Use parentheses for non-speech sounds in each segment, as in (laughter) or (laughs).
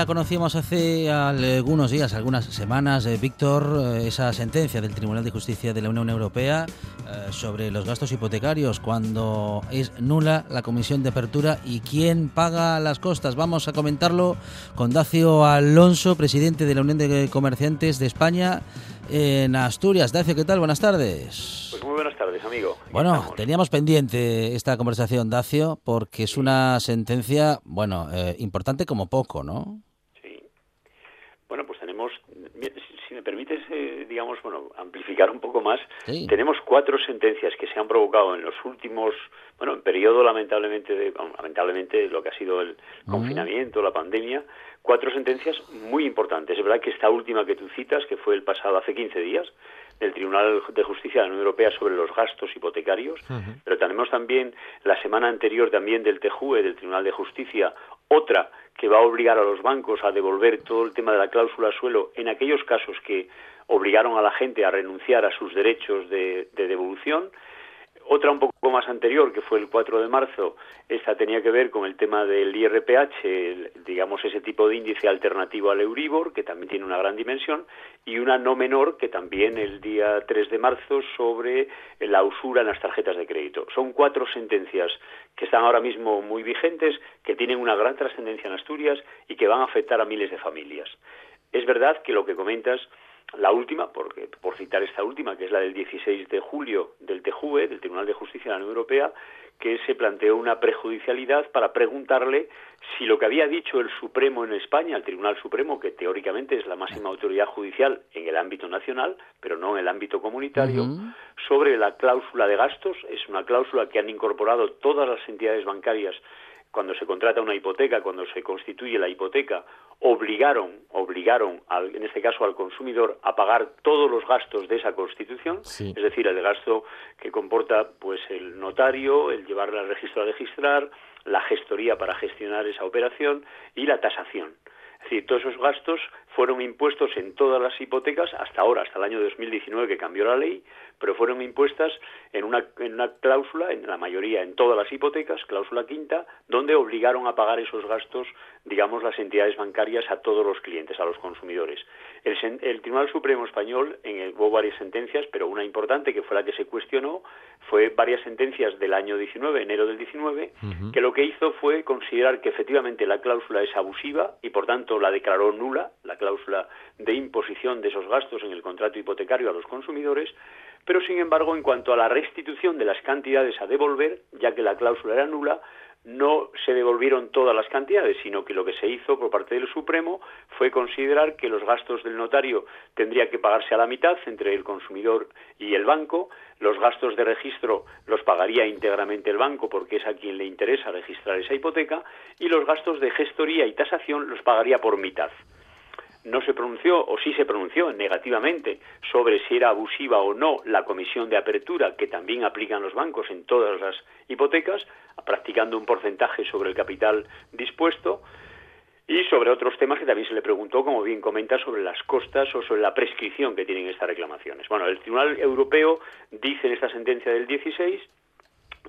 La conocíamos hace algunos días, algunas semanas, eh, Víctor, eh, esa sentencia del Tribunal de Justicia de la Unión Europea eh, sobre los gastos hipotecarios cuando es nula la comisión de apertura y quién paga las costas. Vamos a comentarlo con Dacio Alonso, presidente de la Unión de Comerciantes de España en Asturias. Dacio, ¿qué tal? Buenas tardes. Pues muy buenas tardes, amigo. bueno, teníamos pendiente esta conversación, Dacio, porque es una sentencia, bueno, importante como poco, ¿no? Bueno, pues tenemos, eh, digamos, bueno, amplificar un poco más, tenemos cuatro sentencias que se han provocado en los últimos, bueno, en periodo lamentablemente, de, lamentablemente lo que ha sido el confinamiento, la pandemia, cuatro sentencias muy importantes. Es verdad que esta última que tú citas, que fue el pasado hace 15 días, del Tribunal de Justicia de la Unión Europea sobre los gastos hipotecarios, pero tenemos también la semana anterior también del TJUE, del Tribunal de Justicia, otra que va a obligar a los bancos a devolver todo el tema de la cláusula suelo en aquellos casos que obligaron a la gente a renunciar a sus derechos de, devolución. Otra un poco más anterior, que fue el 4 de marzo, esta tenía que ver con el tema del IRPH, digamos ese tipo de índice alternativo al Euribor, que también tiene una gran dimensión, y una no menor, que también el día 3 de marzo, sobre la usura en las tarjetas de crédito. Son cuatro sentencias que están ahora mismo muy vigentes, que tienen una gran trascendencia en Asturias y que van a afectar a miles de familias. Es verdad que lo que comentas, la última, porque, por citar esta última, que es la del 16 de julio del TJUE, del Tribunal de Justicia de la Unión Europea, que se planteó una prejudicialidad para preguntarle si lo que había dicho el Supremo en España, el Tribunal Supremo, que teóricamente es la máxima autoridad judicial en el ámbito nacional, pero no en el ámbito comunitario, sobre la cláusula de gastos, es una cláusula que han incorporado todas las entidades bancarias cuando se contrata una hipoteca, cuando se constituye la hipoteca, obligaron, obligaron al, en este caso al consumidor a pagar todos los gastos de esa constitución, es decir, el gasto que comporta pues el notario, el llevarla al registro a registrar, la gestoría para gestionar esa operación y la tasación. Es decir, todos esos gastos fueron impuestos en todas las hipotecas hasta ahora, hasta el año 2019 que cambió la ley, pero fueron impuestas en una, en una cláusula, en la mayoría, en todas las hipotecas, cláusula quinta, donde obligaron a pagar esos gastos digamos, las entidades bancarias a todos los clientes, a los consumidores. El, Tribunal Supremo Español en hubo varias sentencias, pero una importante que fue la que se cuestionó fue varias sentencias del año 19, enero del 19, que lo que hizo fue considerar que efectivamente la cláusula es abusiva y por tanto la declaró nula, la cláusula de imposición de esos gastos en el contrato hipotecario a los consumidores, pero sin embargo en cuanto a la restitución de las cantidades a devolver, ya que la cláusula era nula, no se devolvieron todas las cantidades, sino que lo que se hizo por parte del Supremo fue considerar que los gastos del notario tendría que pagarse a la mitad entre el consumidor y el banco, los gastos de registro los pagaría íntegramente el banco porque es a quien le interesa registrar esa hipoteca y los gastos de gestoría y tasación los pagaría por mitad no se pronunció o sí se pronunció negativamente sobre si era abusiva o no la comisión de apertura que también aplican los bancos en todas las hipotecas, practicando un porcentaje sobre el capital dispuesto, y sobre otros temas que también se le preguntó, como bien comenta, sobre las costas o sobre la prescripción que tienen estas reclamaciones. Bueno, el Tribunal Europeo dice en esta sentencia del 16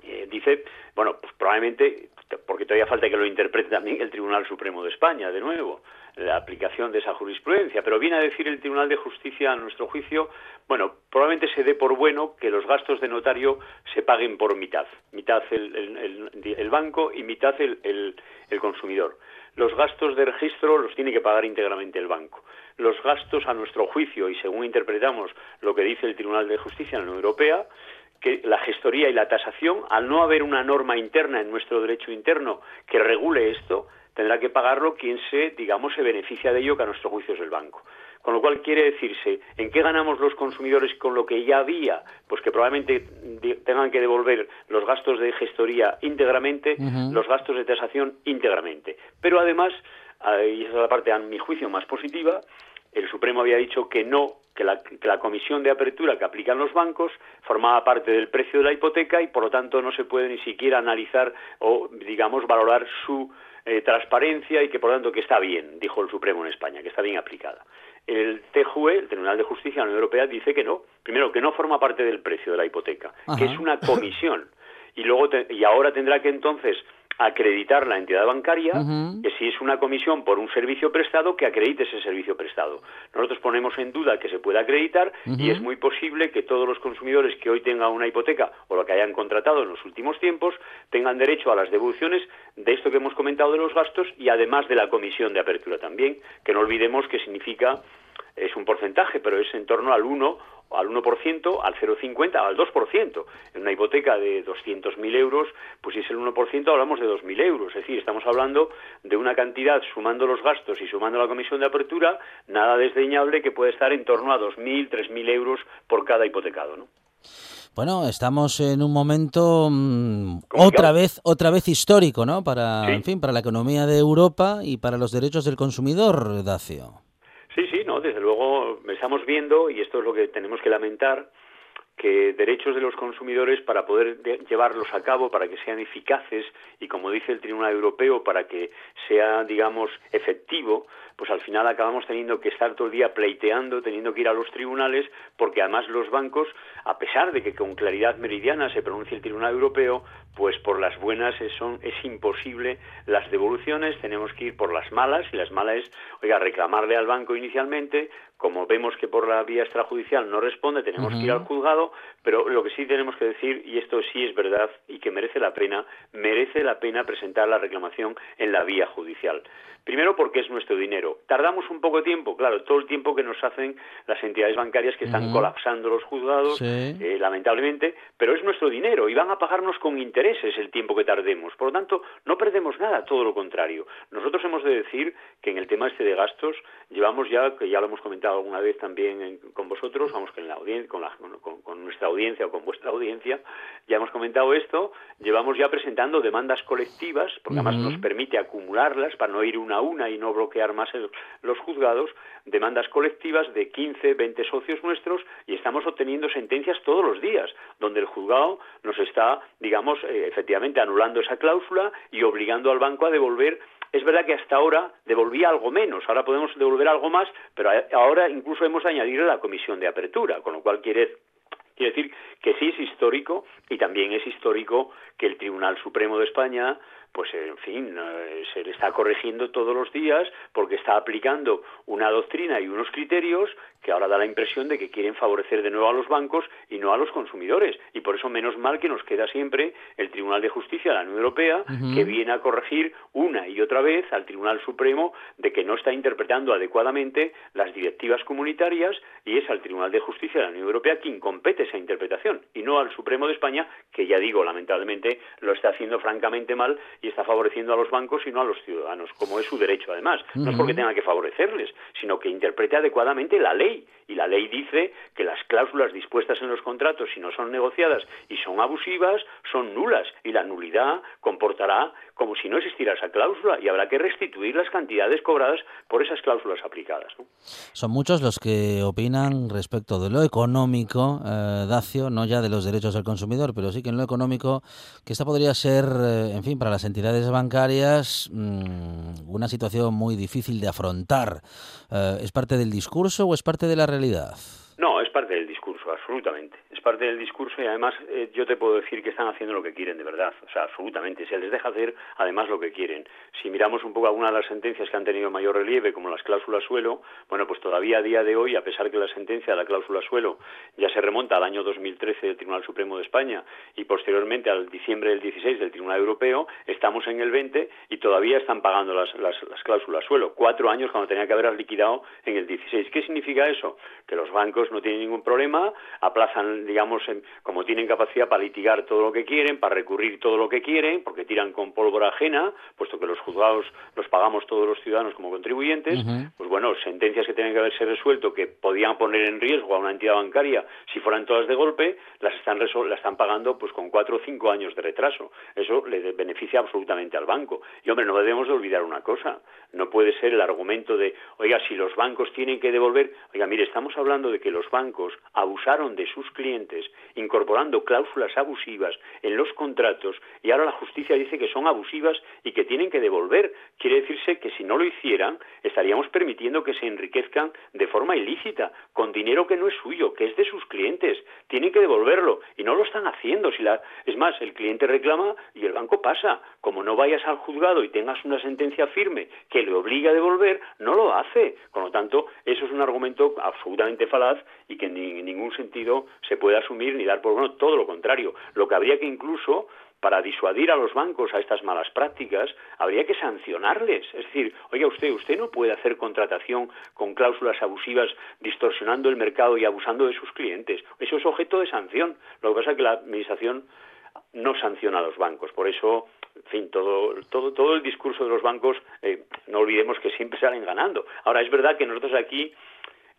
eh, dice, bueno, pues probablemente, porque todavía falta que lo interprete también el Tribunal Supremo de España, de nuevo, la aplicación de esa jurisprudencia, pero viene a decir el Tribunal de Justicia, a nuestro juicio, bueno, probablemente se dé por bueno que los gastos de notario se paguen por mitad, mitad el, banco y mitad el, consumidor. Los gastos de registro los tiene que pagar íntegramente el banco. Los gastos, a nuestro juicio, y según interpretamos lo que dice el Tribunal de Justicia en la Unión Europea, que la gestoría y la tasación, al no haber una norma interna en nuestro derecho interno que regule esto, tendrá que pagarlo quien se, digamos, se beneficia de ello, que a nuestro juicio es el banco. Con lo cual quiere decirse, ¿en qué ganamos los consumidores con lo que ya había? Pues que probablemente tengan que devolver los gastos de gestoría íntegramente, los gastos de tasación íntegramente. Pero además, y esa es la parte a mi juicio más positiva, el Supremo había dicho que no, que la, comisión de apertura que aplican los bancos formaba parte del precio de la hipoteca y por lo tanto no se puede ni siquiera analizar o, digamos, valorar su eh, transparencia y que por lo tanto que está bien, dijo el Supremo en España, que está bien aplicada. El TJUE, el Tribunal de Justicia de la Unión Europea, dice que no. Primero, que no forma parte del precio de la hipoteca, que es una comisión. Y luego y ahora tendrá que entonces acreditar la entidad bancaria, que si es una comisión por un servicio prestado, que acredite ese servicio prestado. Nosotros ponemos en duda que se pueda acreditar y es muy posible que todos los consumidores que hoy tengan una hipoteca o lo que hayan contratado en los últimos tiempos tengan derecho a las devoluciones de esto que hemos comentado de los gastos y además de la comisión de apertura también, que no olvidemos que significa es un porcentaje, pero es en torno al 1 al 1%, al 0,50, al 2%. En una hipoteca de 200.000 euros, pues si es el 1%, hablamos de 2.000 euros. Es decir, estamos hablando de una cantidad, sumando los gastos y sumando la comisión de apertura, nada desdeñable que puede estar en torno a 2.000, 3.000 euros por cada hipotecado, ¿no? Bueno, estamos en un momento mm, otra vez, otra vez histórico, ¿no? Para, en fin, para la economía de Europa y para los derechos del consumidor, Dacio. Desde luego estamos viendo, y esto es lo que tenemos que lamentar, que derechos de los consumidores para poder llevarlos a cabo, para que sean eficaces y, como dice el Tribunal Europeo, para que sea, digamos, efectivo, pues al final acabamos teniendo que estar todo el día pleiteando, teniendo que ir a los tribunales, porque además los bancos, a pesar de que con claridad meridiana se pronuncie el Tribunal Europeo, pues por las buenas es imposible las devoluciones, tenemos que ir por las malas, y las malas es, oiga, reclamarle al banco inicialmente, como vemos que por la vía extrajudicial no responde, tenemos que ir al juzgado, pero lo que sí tenemos que decir, y esto sí es verdad y que merece la pena, merece la pena presentar la reclamación en la vía judicial. Primero porque es nuestro dinero. Tardamos un poco de tiempo, claro, todo el tiempo que nos hacen las entidades bancarias que están colapsando los juzgados, eh, lamentablemente, pero es nuestro dinero y van a pagarnos con intereses el tiempo que tardemos. Por lo tanto, no perdemos nada, todo lo contrario. Nosotros hemos de decir que en el tema este de gastos llevamos ya, que ya lo hemos comentado alguna vez también con vosotros, vamos con la audiencia, con, con, nuestra audiencia o con vuestra audiencia, ya hemos comentado esto, llevamos ya presentando demandas colectivas, porque además nos permite acumularlas para no ir una a una y no bloquear más los juzgados, demandas colectivas de 15, 20 socios nuestros y estamos obteniendo sentencias todos los días, donde el juzgado nos está, digamos, eh, efectivamente anulando esa cláusula y obligando al banco a devolver es verdad que hasta ahora devolvía algo menos, ahora podemos devolver algo más, pero ahora incluso hemos añadido la comisión de apertura, con lo cual quiere decir que sí es histórico y también es histórico que el Tribunal Supremo de España pues en fin, eh, se le está corrigiendo todos los días porque está aplicando una doctrina y unos criterios que ahora da la impresión de que quieren favorecer de nuevo a los bancos y no a los consumidores. Y por eso menos mal que nos queda siempre el Tribunal de Justicia de la Unión Europea, que viene a corregir una y otra vez al Tribunal Supremo de que no está interpretando adecuadamente las directivas comunitarias y es al Tribunal de Justicia de la Unión Europea quien compete esa interpretación y no al Supremo de España, que ya digo, lamentablemente lo está haciendo francamente mal y está favoreciendo a los bancos y no a los ciudadanos, como es su derecho además. No es porque tenga que favorecerles, sino que interprete adecuadamente la ley. Y la ley dice que las cláusulas dispuestas en los contratos, si no son negociadas y son abusivas, son nulas. Y la nulidad comportará como si no existiera esa cláusula y habrá que restituir las cantidades cobradas por esas cláusulas aplicadas. Son muchos los que opinan respecto de lo económico, eh, Dacio, no ya de los derechos del consumidor, pero sí que en lo económico, que esta podría ser, eh, en fin, para las entidades bancarias mm, una situación muy difícil de afrontar. Eh, ¿Es parte del discurso o es parte de la realidad? No, es parte del discurso, absolutamente parte del discurso y además eh, yo te puedo decir que están haciendo lo que quieren de verdad, o sea, absolutamente, se les deja hacer además lo que quieren. Si miramos un poco algunas de las sentencias que han tenido mayor relieve, como las cláusulas suelo, bueno, pues todavía a día de hoy, a pesar que la sentencia de la cláusula suelo ya se remonta al año 2013 del Tribunal Supremo de España y posteriormente al diciembre del 16 del Tribunal Europeo, estamos en el 20 y todavía están pagando las cláusulas suelo. Cuatro años cuando tenía que haberlas liquidado en el 16. ¿Qué significa eso? Que los bancos no tienen ningún problema, aplazan digamos, como tienen capacidad para litigar todo lo que quieren, para recurrir todo lo que quieren, porque tiran con pólvora ajena, puesto que los juzgados los pagamos todos los ciudadanos como contribuyentes, pues bueno, sentencias que tienen que haberse resuelto que podían poner en riesgo a una entidad bancaria si fueran todas de golpe, las están, las están pagando pues con cuatro o cinco años de retraso. Eso le beneficia absolutamente al banco. Y hombre, no debemos de olvidar una cosa, no puede ser el argumento de, oiga, si los bancos tienen que devolver, oiga, mire, estamos hablando de que los bancos abusaron de sus clientes, incorporando cláusulas abusivas en los contratos y ahora la justicia dice que son abusivas y que tienen que devolver. Quiere decirse que si no lo hicieran, estaríamos permitiendo que se enriquezcan de forma ilícita, con dinero que no es suyo, que es de sus clientes. Tienen que devolverlo y no lo están haciendo. Si. Es más, el cliente reclama y el banco pasa. Como no vayas al juzgado y tengas una sentencia firme que le obliga a devolver, no lo hace. Con lo tanto, eso es un argumento absolutamente falaz y que en ningún sentido se puede asumir ni dar por bueno, todo lo contrario. Lo que habría que incluso para disuadir a los bancos a estas malas prácticas, habría que sancionarles. Es decir, oiga usted, usted no puede hacer contratación con cláusulas abusivas distorsionando el mercado y abusando de sus clientes. Eso es objeto de sanción. Lo que pasa es que la Administración no sanciona a los bancos. Por eso, en fin, todo, todo, todo el discurso de los bancos, eh, no olvidemos que siempre salen ganando. Ahora, es verdad que nosotros aquí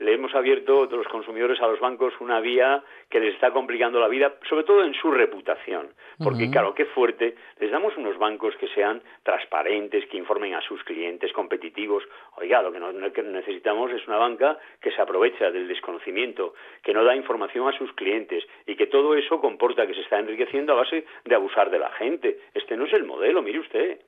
le hemos abierto los consumidores a los bancos una vía que les está complicando la vida, sobre todo en su reputación. Porque, claro, qué fuerte, les damos unos bancos que sean transparentes, que informen a sus clientes, competitivos. Oiga, lo que, necesitamos es una banca que se aprovecha del desconocimiento, que no da información a sus clientes y que todo eso comporta que se está enriqueciendo a base de abusar de la gente. Este no es el modelo, mire usted.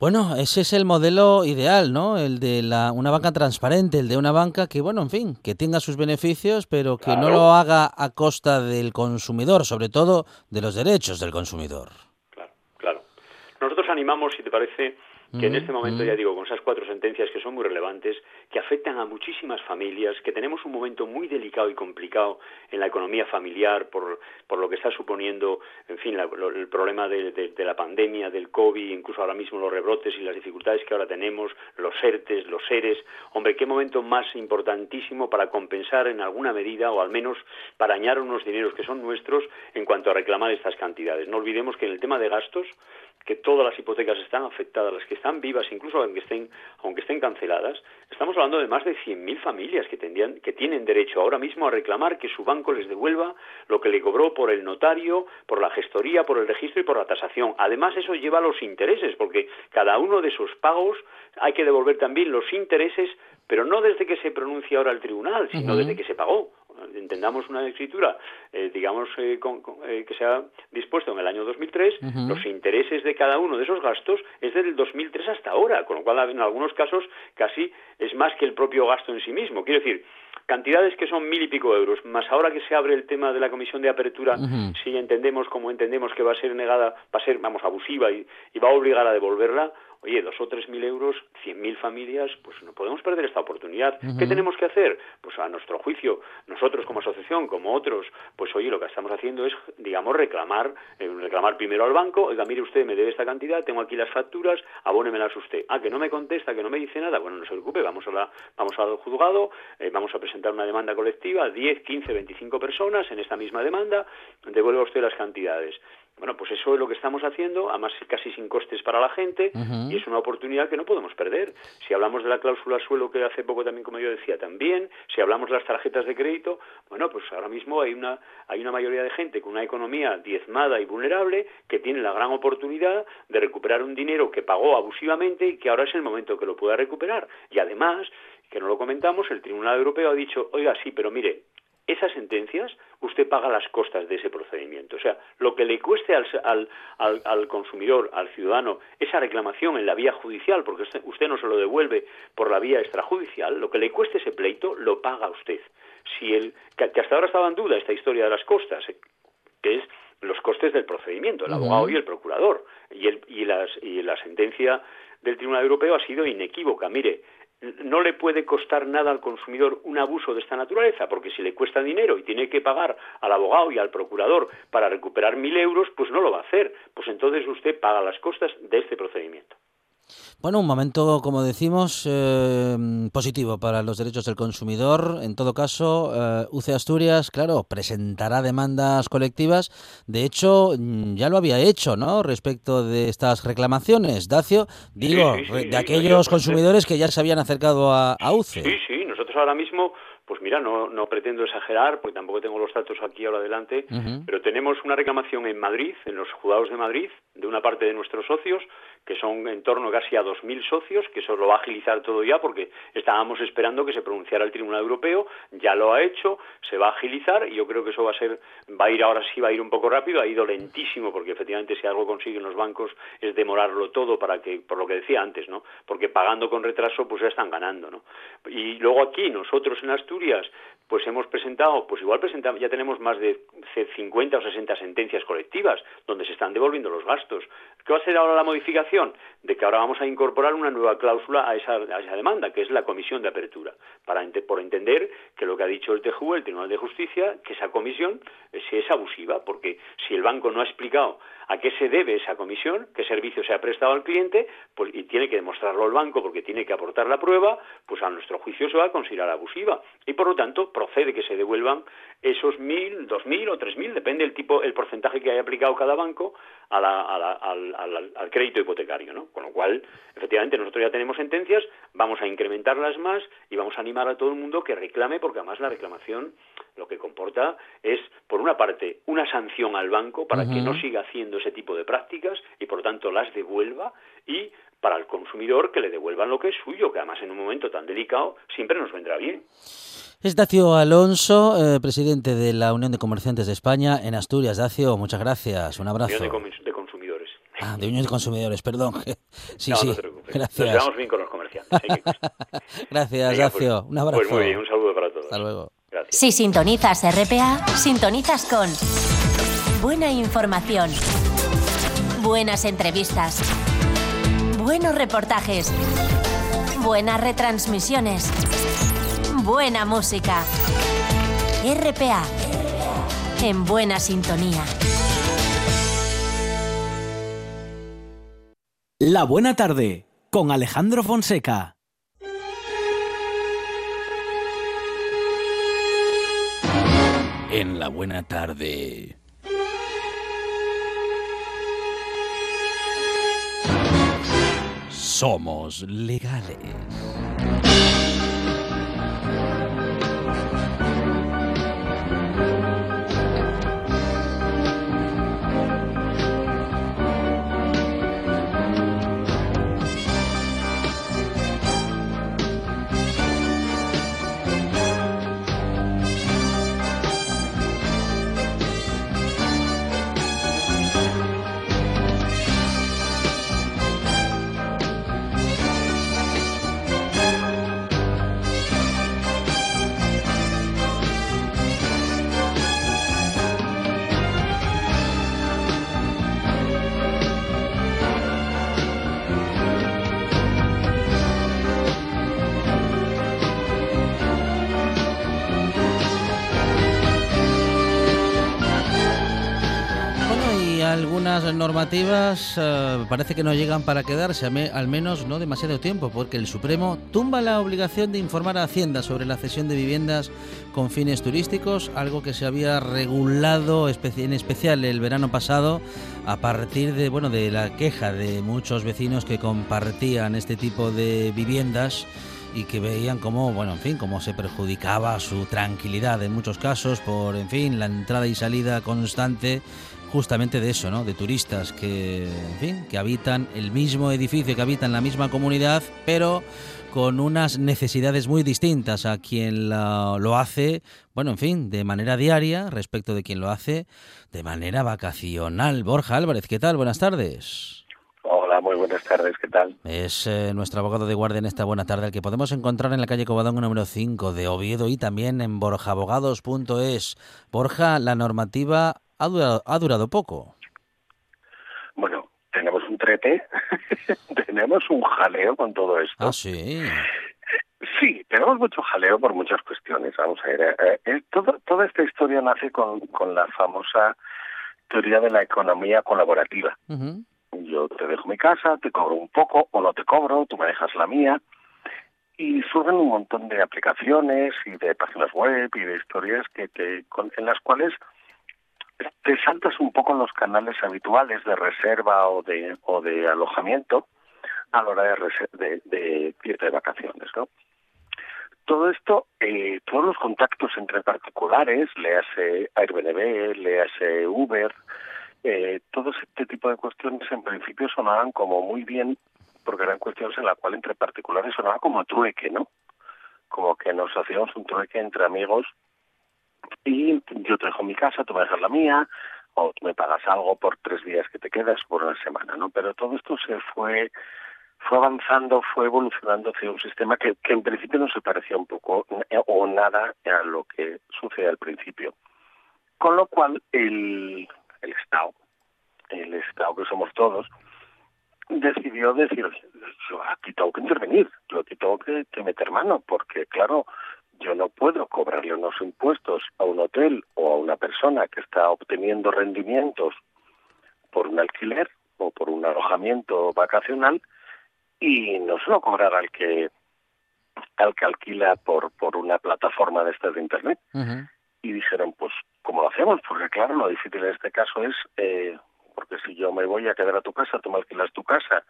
Bueno, ese es el modelo ideal, ¿no? El de la, una banca transparente, el de una banca que, bueno, en fin, que tenga sus beneficios, pero que no lo haga a costa del consumidor, sobre todo de los derechos del consumidor. Claro, claro. Nosotros animamos, si te parece, que en este momento, ya digo, con esas cuatro sentencias que son muy relevantes, que afectan a muchísimas familias, que tenemos un momento muy delicado y complicado en la economía familiar por, por lo que está suponiendo, en fin, el problema de, la pandemia, del COVID, incluso ahora mismo los rebrotes y las dificultades que ahora tenemos, los ERTES, los SERES. Hombre, qué momento más importantísimo para compensar en alguna medida o al menos para añadir unos dineros que son nuestros en cuanto a reclamar estas cantidades. No olvidemos que en el tema de gastos, que todas las hipotecas están afectadas, las que están vivas, incluso aunque estén, aunque estén canceladas, estamos hablando de más de 100.000 familias que, tendrían, que tienen derecho ahora mismo a reclamar que su banco les devuelva lo que le cobró por el notario, por la gestoría, por el registro y por la tasación. Además, eso lleva los intereses, porque cada uno de esos pagos hay que devolver también los intereses, pero no desde que se pronuncia ahora el tribunal, sino desde que se pagó. Entendamos una escritura, eh, digamos, eh, eh, que se ha dispuesto en el año 2003, los intereses de cada uno de esos gastos es desde el 2003 hasta ahora, con lo cual en algunos casos casi es más que el propio gasto en sí mismo. Quiero decir, cantidades que son mil y pico euros, más ahora que se abre el tema de la comisión de apertura, si entendemos como entendemos que va a ser negada, va a ser, vamos, abusiva y va a obligar a devolverla, oye, dos o tres mil euros, cien mil familias, pues no podemos perder esta oportunidad. ¿Qué tenemos que hacer? Pues a nuestro juicio, nosotros como asociación, como otros, pues oye, lo que estamos haciendo es, digamos, reclamar, eh, reclamar primero al banco, oiga, mire usted, me debe esta cantidad, tengo aquí las facturas, abónemelas usted. Ah, que no me contesta, que no me dice nada, bueno, no se preocupe, vamos a la, vamos al juzgado, eh, vamos a presentar una demanda colectiva, 10, 15, 25 personas en esta misma demanda, devuelva usted las cantidades. Bueno, pues eso es lo que estamos haciendo, además casi sin costes para la gente, y es una oportunidad que no podemos perder. Si hablamos de la cláusula suelo, que hace poco también, como yo decía, también, si hablamos de las tarjetas de crédito, bueno, pues ahora mismo hay una, hay una mayoría de gente con una economía diezmada y vulnerable que tiene la gran oportunidad de recuperar un dinero que pagó abusivamente y que ahora es el momento que lo pueda recuperar. Y además, que no lo comentamos, el Tribunal Europeo ha dicho, oiga, sí, pero mire, esas sentencias usted paga las costas de ese procedimiento. O sea, lo que le cueste al, al, consumidor, al ciudadano, esa reclamación en la vía judicial, porque usted no se lo devuelve por la vía extrajudicial, lo que le cueste ese pleito lo paga usted. Si el, que hasta ahora estaba en duda esta historia de las costas, eh, que es los costes del procedimiento, el abogado y el procurador. Y, el, y, las, y la sentencia del Tribunal Europeo ha sido inequívoca. Mire, no le puede costar nada al consumidor un abuso de esta naturaleza, porque si le cuesta dinero y tiene que pagar al abogado y al procurador para recuperar mil euros, pues no lo va a hacer. Pues entonces usted paga las costas de este procedimiento. Bueno, un momento, como decimos, eh, positivo para los derechos del consumidor. En todo caso, eh, UCE Asturias, claro, presentará demandas colectivas. De hecho, mm, ya lo había hecho, ¿no? Respecto de estas reclamaciones. Dacio, digo, de aquellos consumidores que ya se habían acercado a, a UCE. Sí, sí, nosotros ahora mismo pues mira, no, no pretendo exagerar, porque tampoco tengo los datos aquí ahora adelante, pero tenemos una reclamación en Madrid, en los juzgados de Madrid, de una parte de nuestros socios, que son en torno casi a 2.000 socios, que eso lo va a agilizar todo ya, porque estábamos esperando que se pronunciara el Tribunal Europeo, ya lo ha hecho, se va a agilizar, y yo creo que eso va a ser, va a ir ahora sí, va a ir un poco rápido, ha ido lentísimo, porque efectivamente si algo consiguen los bancos es demorarlo todo para que, por lo que decía antes, ¿no? Porque pagando con retraso, pues ya están ganando, ¿no? Y luego aquí, nosotros en Asturias, Asturias pues hemos presentado, pues igual presentamos, ya tenemos más de 50 o 60 sentencias colectivas donde se están devolviendo los gastos. ¿Qué va a ser ahora la modificación? De que ahora vamos a incorporar una nueva cláusula a esa, demanda, que es la comisión de apertura, para por entender que lo que ha dicho el TJU, el Tribunal de Justicia, que esa comisión eh, es abusiva, porque si el banco no ha explicado a qué se debe esa comisión, qué servicio se ha prestado al cliente, pues, y tiene que demostrarlo el banco porque tiene que aportar la prueba, pues a nuestro juicio se va a considerar abusiva. Y por lo tanto, procede que se devuelvan esos mil, dos mil o tres mil, depende del tipo, el porcentaje que haya aplicado cada banco al, al, crédito hipotecario, ¿no? Con lo cual, efectivamente, nosotros ya tenemos sentencias, vamos a incrementarlas más y vamos a animar a todo el mundo que reclame, porque además la reclamación lo que comporta es, por una parte, una sanción al banco para que no siga haciendo ese tipo de prácticas y, por tanto, las devuelva y para el consumidor que le devuelvan lo que es suyo, que además en un momento tan delicado siempre nos vendrá bien. Es Dacio Alonso, eh, presidente de la Unión de Comerciantes de España en Asturias. Dacio, muchas gracias. Un abrazo. Unión de, consumidores. Ah, de Unión de Consumidores, perdón. (laughs) Sí, sí. Gracias. Nos llevamos bien con los comerciantes. (laughs) gracias, Dacio. Pues, un abrazo. Pues muy bien, un saludo para todos. Hasta luego. Gracias. Si sintonizas RPA, sintonizas con buena información, buenas entrevistas, buenos reportajes, buenas retransmisiones buena música. RPA. En buena sintonía. La buena tarde con Alejandro Fonseca. En la buena tarde. Somos legales. Algunas normativas eh, parece que no llegan para quedarse, al menos no demasiado tiempo, porque el Supremo tumba la obligación de informar a Hacienda sobre la cesión de viviendas con fines turísticos, algo que se había regulado en especial el verano pasado a partir de bueno de la queja de muchos vecinos que compartían este tipo de viviendas y que veían cómo, bueno, en fin, cómo se perjudicaba su tranquilidad en muchos casos por, en fin, la entrada y salida constante justamente de eso, ¿no? De turistas que, en fin, que habitan el mismo edificio, que habitan la misma comunidad, pero con unas necesidades muy distintas a quien lo hace, bueno, en fin, de manera diaria respecto de quien lo hace de manera vacacional. Borja Álvarez, ¿qué tal? Buenas tardes. Hola, muy buenas tardes, ¿qué tal? Es eh, nuestro abogado de guardia en esta buena tarde, el que podemos encontrar en la calle Covadonga número 5 de Oviedo y también en borjabogados.es. Borja, la normativa ha durado, ha durado poco. Bueno, tenemos un trete, (laughs) tenemos un jaleo con todo esto. Ah, sí. Sí, tenemos mucho jaleo por muchas cuestiones. Vamos a ver, eh, eh, toda esta historia nace con, con la famosa teoría de la economía colaborativa yo te dejo mi casa, te cobro un poco o no te cobro, tú me dejas la mía. Y surgen un montón de aplicaciones y de páginas web y de historias que, que en las cuales te saltas un poco los canales habituales de reserva o de, o de alojamiento a la hora de, de, de de vacaciones, ¿no? Todo esto, eh, todos los contactos entre particulares, léase Airbnb, léase Uber, eh, todo este tipo de cuestiones en principio sonaban como muy bien, porque eran cuestiones en las cuales entre particulares sonaba como trueque, ¿no? Como que nos hacíamos un trueque entre amigos y yo te dejo mi casa, tú me dejas la mía, o me pagas algo por tres días que te quedas por una semana, ¿no? Pero todo esto se fue fue avanzando, fue evolucionando hacia un sistema que, en principio no se parecía un poco o nada a lo que sucede al principio. Con lo cual, el, el Estado, el Estado que somos todos, decidió decir, yo aquí tengo que intervenir, yo aquí tengo que, meter mano, porque claro, yo no puedo cobrarle unos impuestos a un hotel o a una persona que está obteniendo rendimientos por un alquiler o por un alojamiento vacacional y no solo cobrar al que al que alquila por por una plataforma de estas de internet y dijeron, pues, ¿cómo lo hacemos? Porque claro, lo difícil en este caso es, eh, porque si yo me voy a quedar a tu casa, tú me alquilas tu casa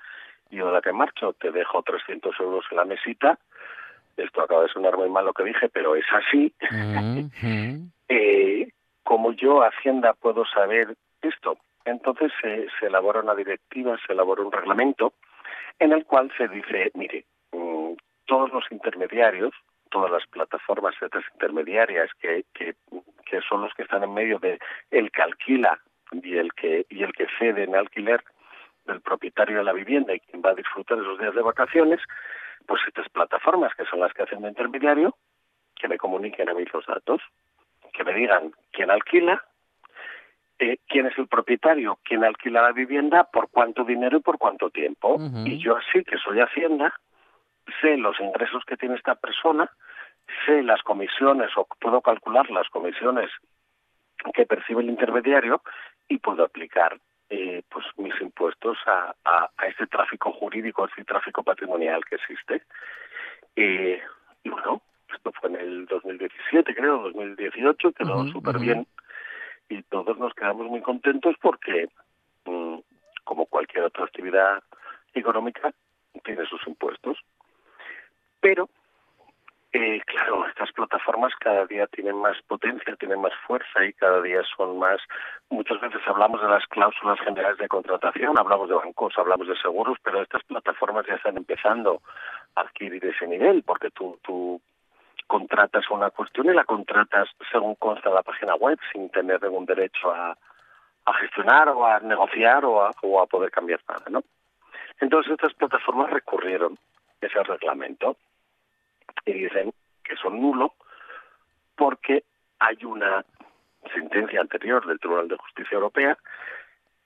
y yo de la que marcho te dejo 300 euros en la mesita, esto acaba de sonar muy mal lo que dije, pero es así. eh, como yo, Hacienda, puedo saber esto? Entonces se elabora una directiva, se elabora un reglamento en el cual se dice, mire, mm, todos los intermediarios, todas las plataformas estas intermediarias que, que, que, son los que están en medio de el que alquila y el que y el que cede en alquiler del propietario de la vivienda y quien va a disfrutar esos días de vacaciones, pues estas plataformas que son las que hacen de intermediario, que me comuniquen a mí los datos, que me digan quién alquila, eh, quién es el propietario, quién alquila la vivienda, por cuánto dinero y por cuánto tiempo. Y yo así que soy Hacienda, sé los ingresos que tiene esta persona, sé las comisiones o puedo calcular las comisiones que percibe el intermediario y puedo aplicar eh, pues mis impuestos a, a, este tráfico jurídico, a este tráfico patrimonial que existe. Eh, y bueno, esto fue en el 2017, creo, 2018, quedó súper bien y todos nos quedamos muy contentos porque, mm, como cualquier otra actividad económica, tiene sus impuestos. Pero, eh, claro, estas plataformas cada día tienen más potencia, tienen más fuerza y cada día son más. Muchas veces hablamos de las cláusulas generales de contratación, hablamos de bancos, hablamos de seguros, pero estas plataformas ya están empezando a adquirir ese nivel, porque tú, tú contratas una cuestión y la contratas según consta la página web, sin tener ningún derecho a, a gestionar o a negociar o a, o a poder cambiar nada, ¿no? Entonces estas plataformas recurrieron ese reglamento y dicen que son nulos porque hay una sentencia anterior del Tribunal de Justicia Europea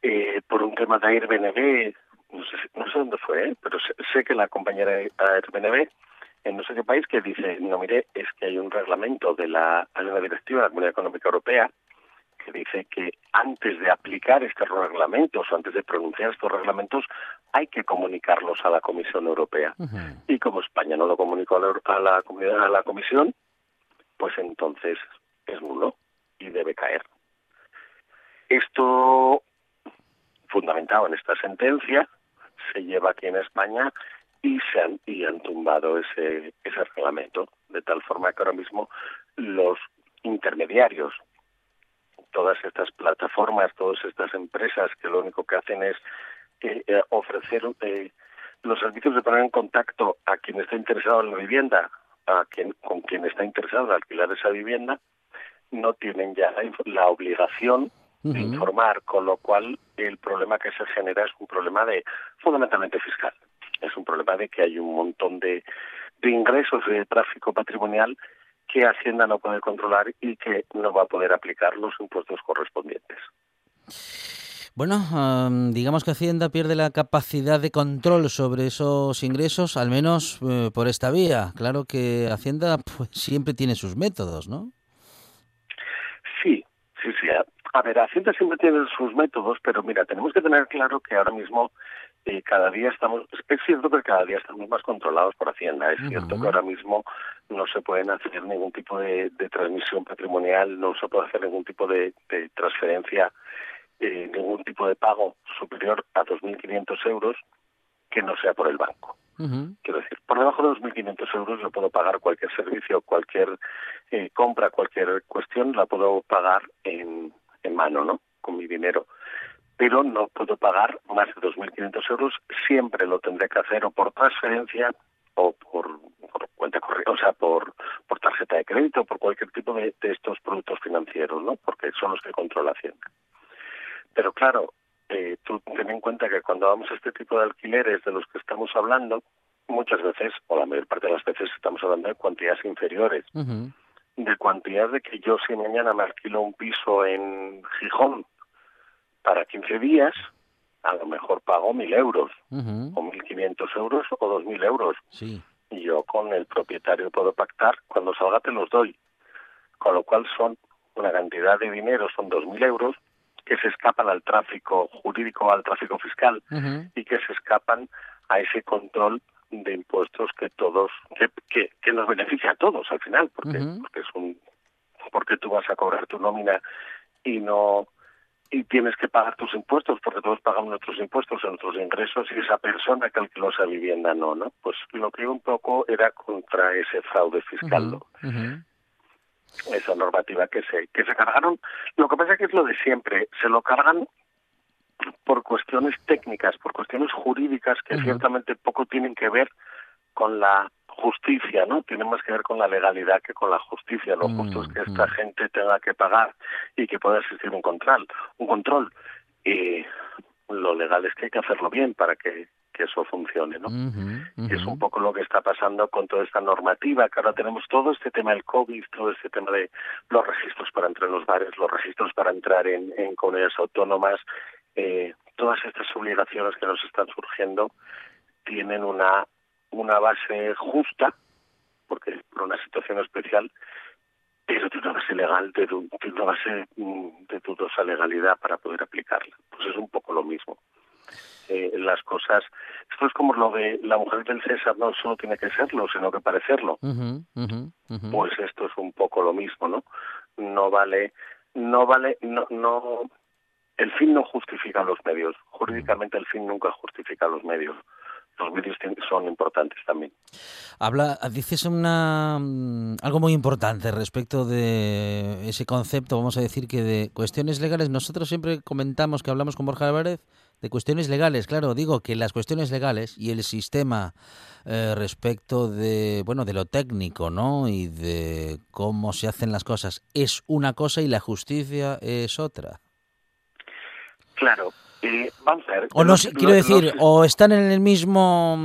eh, por un tema de Airbnb, no sé, no sé dónde fue, ¿eh? pero sé, que la compañera Airbnb en no sé qué país que dice, no mire, es que hay un reglamento de la, hay una directiva de la Comunidad Económica Europea que dice que antes de aplicar estos reglamentos o antes de pronunciar estos reglamentos hay que comunicarlos a la Comisión Europea. Y como España no lo comunicó a la, a la Comisión, pues entonces es nulo y debe caer. Esto, fundamentado en esta sentencia, se lleva aquí en España y se han, y han tumbado ese, ese reglamento, de tal forma que ahora mismo los intermediarios, todas estas plataformas, todas estas empresas que lo único que hacen es eh, eh, ofrecer eh, los servicios de poner en contacto a quien está interesado en la vivienda, a quien con quien está interesado en alquilar esa vivienda, no tienen ya la, obligación de informar, con lo cual el problema que se genera es un problema de fundamentalmente fiscal. Es un problema de que hay un montón de, ingresos de tráfico patrimonial que Hacienda no puede controlar y que no va a poder aplicar los impuestos correspondientes. Bueno, digamos que Hacienda pierde la capacidad de control sobre esos ingresos, al menos eh, por esta vía. Claro que Hacienda (laughs) pues, siempre tiene sus métodos, ¿no? Sí, sí, sí. A ver, Hacienda siempre tiene sus métodos, pero mira, tenemos que tener claro que ahora mismo eh, cada día estamos, es cierto que cada día estamos más controlados por Hacienda, es cierto que ahora mismo no se pueden hacer ningún tipo de, transmisión patrimonial, no se puede hacer ningún tipo de, transferencia, eh, ningún tipo de pago superior a 2.500 euros que no sea por el banco. Quiero decir, por debajo de 2.500 euros yo puedo pagar cualquier servicio, cualquier eh, compra, cualquier cuestión, la puedo pagar en, en mano, ¿no? Con mi dinero pero no puedo pagar más de 2.500 euros, siempre lo tendré que hacer o por transferencia o por, cuenta corriente, o sea, por, por tarjeta de crédito o por cualquier tipo de, estos productos financieros, ¿no? Porque son los que controla Hacienda. Pero claro, eh, tú ten en cuenta que cuando vamos a este tipo de alquileres de los que estamos hablando, muchas veces, o la mayor parte de las veces, estamos hablando de cuantías inferiores. De cuantía de que yo si mañana me alquilo un piso en Gijón para 15 días, a lo mejor pago 1.000 euros, o 1.500 euros, o 2.000 euros. Sí. Y yo con el propietario puedo pactar, cuando salga te los doy. Con lo cual son una cantidad de dinero, son 2.000 euros, que se escapan al tráfico jurídico, al tráfico fiscal, y que se escapan a ese control de impuestos que todos, que, que, nos beneficia a todos al final, porque, porque es un, porque tú vas a cobrar tu nómina y no y tienes que pagar tus impuestos porque todos pagamos nuestros impuestos en nuestros ingresos y esa persona que alquiló esa vivienda no, ¿no? Pues lo que un poco era contra ese fraude fiscal, Esa normativa que se que se cargaron. Lo que pasa es que es lo de siempre, se lo cargan por cuestiones técnicas, por cuestiones jurídicas que ciertamente poco tienen que ver con la justicia, ¿no? Tiene más que ver con la legalidad que con la justicia. Lo justo es que esta gente tenga que pagar y que pueda existir un control. Un control. Y lo legal es que hay que hacerlo bien para que, eso funcione, ¿no? Es un poco lo que está pasando con toda esta normativa, que ahora tenemos todo este tema del COVID, todo este tema de los registros para entrar en los bares, los registros para entrar en, en comunidades autónomas, eh, todas estas obligaciones que nos están surgiendo tienen una una base justa, porque por una situación especial, pero tiene una base legal, de, una base mm, de dudosa legalidad para poder aplicarla. Pues es un poco lo mismo. Eh, las cosas, esto es como lo de la mujer del César, no solo tiene que serlo, sino que parecerlo. Pues esto es un poco lo mismo, ¿no? No vale, no vale, no, no, el fin no justifica los medios. Jurídicamente el fin nunca justifica los medios los medios son importantes también. Habla, dices una mm, algo muy importante respecto de ese concepto, vamos a decir que de cuestiones legales. Nosotros siempre comentamos que hablamos con Borja Álvarez de cuestiones legales. Claro, digo que las cuestiones legales y el sistema eh, respecto de bueno de lo técnico, ¿no? Y de cómo se hacen las cosas es una cosa y la justicia es otra. Claro, vamos a ver. O no, quiero decir, o están en el mismo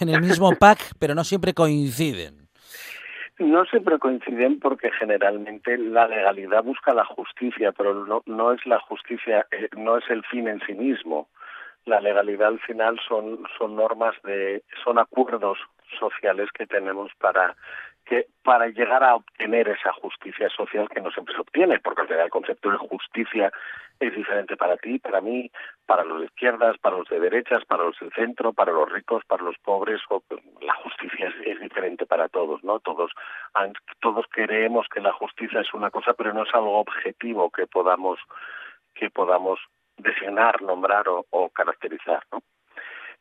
en el mismo (laughs) pack, pero no siempre coinciden. No siempre coinciden porque generalmente la legalidad busca la justicia, pero no, no es la justicia, eh, no es el fin en sí mismo. La legalidad al final son, son normas de, son acuerdos, sociales que tenemos para que para llegar a obtener esa justicia social que no siempre se obtiene, porque al final el concepto de justicia es diferente para ti, para mí, para los de izquierdas, para los de derechas, para los del centro, para los ricos, para los pobres, o, la justicia es, diferente para todos, ¿no? Todos, todos creemos que la justicia es una cosa, pero no es algo objetivo que podamos, que podamos designar, nombrar o, caracterizar.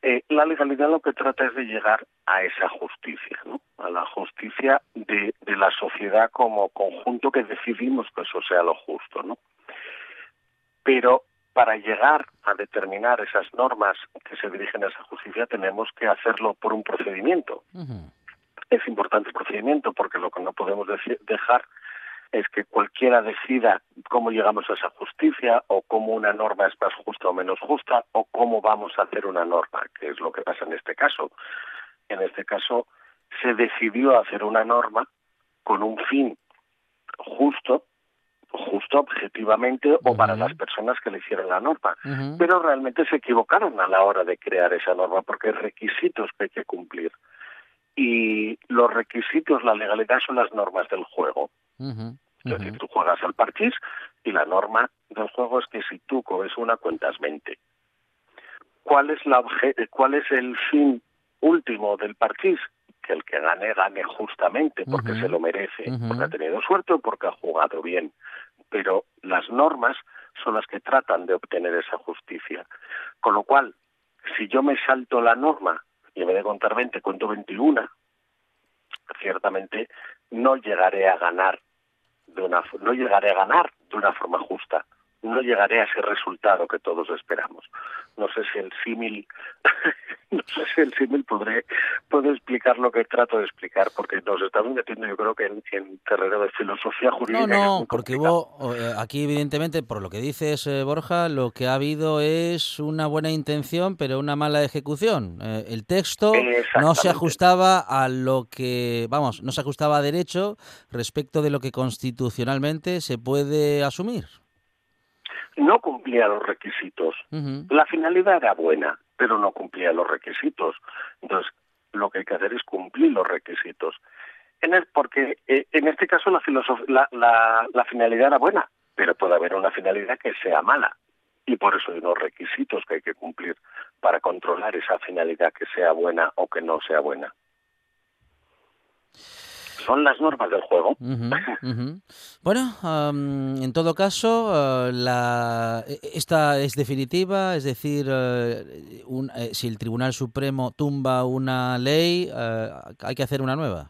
Eh, la legalidad lo que trata es de llegar a esa justicia, ¿no? a la justicia de, de, la sociedad como conjunto que decidimos que eso sea lo justo. ¿no? Pero para llegar a determinar esas normas que se dirigen a esa justicia tenemos que hacerlo por un procedimiento. Es importante el procedimiento porque lo que no podemos dejar es que cualquiera decida cómo llegamos a esa justicia o cómo una norma es más justa o menos justa o cómo vamos a hacer una norma, que es lo que pasa en este caso. En este caso se decidió hacer una norma con un fin justo, justo objetivamente o para las personas que le hicieron la norma, pero realmente se equivocaron a la hora de crear esa norma porque hay requisitos que hay que cumplir. Y los requisitos, la legalidad son las normas del juego. Es decir, tú juegas al parchís y la norma del juego es que si tú coges una, cuentas 20. ¿Cuál es, la ¿Cuál es el fin último del parchís? Que el que gane, gane justamente, porque se lo merece, porque ha tenido suerte o porque ha jugado bien. Pero las normas son las que tratan de obtener esa justicia. Con lo cual, si yo me salto la norma y en vez de contar 20 cuento 21, ciertamente no llegaré a ganar de una no llegaré a ganar de una forma justa no llegaré a ese resultado que todos esperamos. No sé si el símil, (laughs) (laughs) no sé si el símil podré, puedo explicar lo que trato de explicar, porque nos estamos metiendo yo creo que en, terreno de filosofía jurídica. No, no, porque hubo, eh, aquí evidentemente, por lo que dices eh, Borja, lo que ha habido es una buena intención, pero una mala ejecución. Eh, el texto no se ajustaba a lo que, vamos, no se ajustaba a derecho respecto de lo que constitucionalmente se puede asumir no cumplía los requisitos. La finalidad era buena, pero no cumplía los requisitos. Entonces, lo que hay que hacer es cumplir los requisitos. Porque eh, en este caso la, la, finalidad era buena, pero puede haber una finalidad que sea mala. Y por eso hay unos requisitos que hay que cumplir para controlar esa finalidad que sea buena o que no sea buena son las normas del juego. (laughs) Bueno, en todo caso, uh, la, esta es definitiva, es decir, uh, un, eh, si el Tribunal Supremo tumba una ley, uh, hay que hacer una nueva.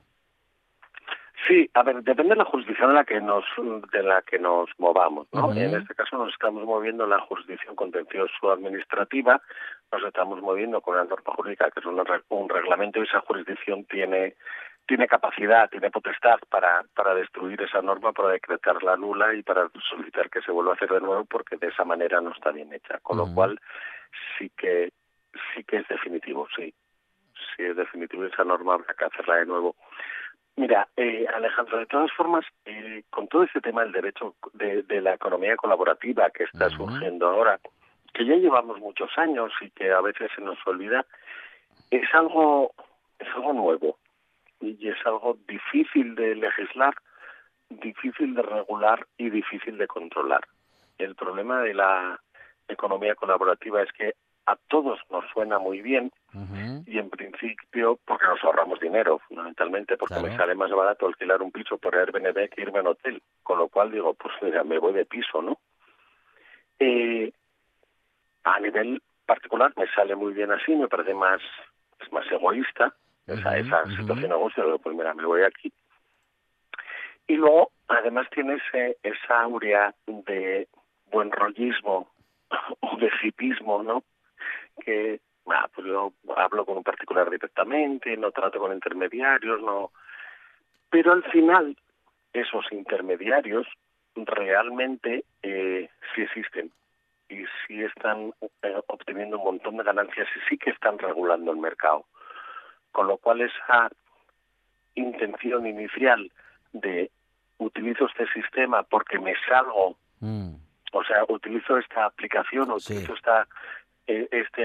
Sí, a ver, depende de la jurisdicción en la que nos de la que nos movamos, ¿no? En este caso nos estamos moviendo en la jurisdicción contencioso administrativa, nos estamos moviendo con una norma jurídica que es un reglamento y esa jurisdicción tiene tiene capacidad, tiene potestad para, para destruir esa norma, para decretarla nula y para solicitar que se vuelva a hacer de nuevo porque de esa manera no está bien hecha. Con lo cual sí que sí que es definitivo, sí. Sí es definitivo esa norma habrá que hacerla de nuevo. Mira, eh, Alejandro, de todas formas, eh, con todo ese tema del derecho de, de la economía colaborativa que está surgiendo ahora, que ya llevamos muchos años y que a veces se nos olvida, es algo es algo nuevo y es algo difícil de legislar, difícil de regular y difícil de controlar. El problema de la economía colaborativa es que a todos nos suena muy bien y en principio porque nos ahorramos dinero, fundamentalmente porque me sale más barato alquilar un piso por Airbnb que irme en hotel, con lo cual digo, pues mira, me voy de piso, ¿no? Eh, a nivel particular me sale muy bien así, me parece más, es más egoísta, esa, esa situación angustia, pues mira, me voy aquí. Y luego, además, tiene esa aurea de buen rollismo (laughs) o de hipismo, ¿no? Que, ah, pues yo hablo con un particular directamente, no trato con intermediarios, no. Pero al final, esos intermediarios realmente eh, sí existen y sí están eh, obteniendo un montón de ganancias y sí que están regulando el mercado con lo cual esa intención inicial de utilizo este sistema porque me salgo, mm. o sea, utilizo esta aplicación, utilizo esta eh, este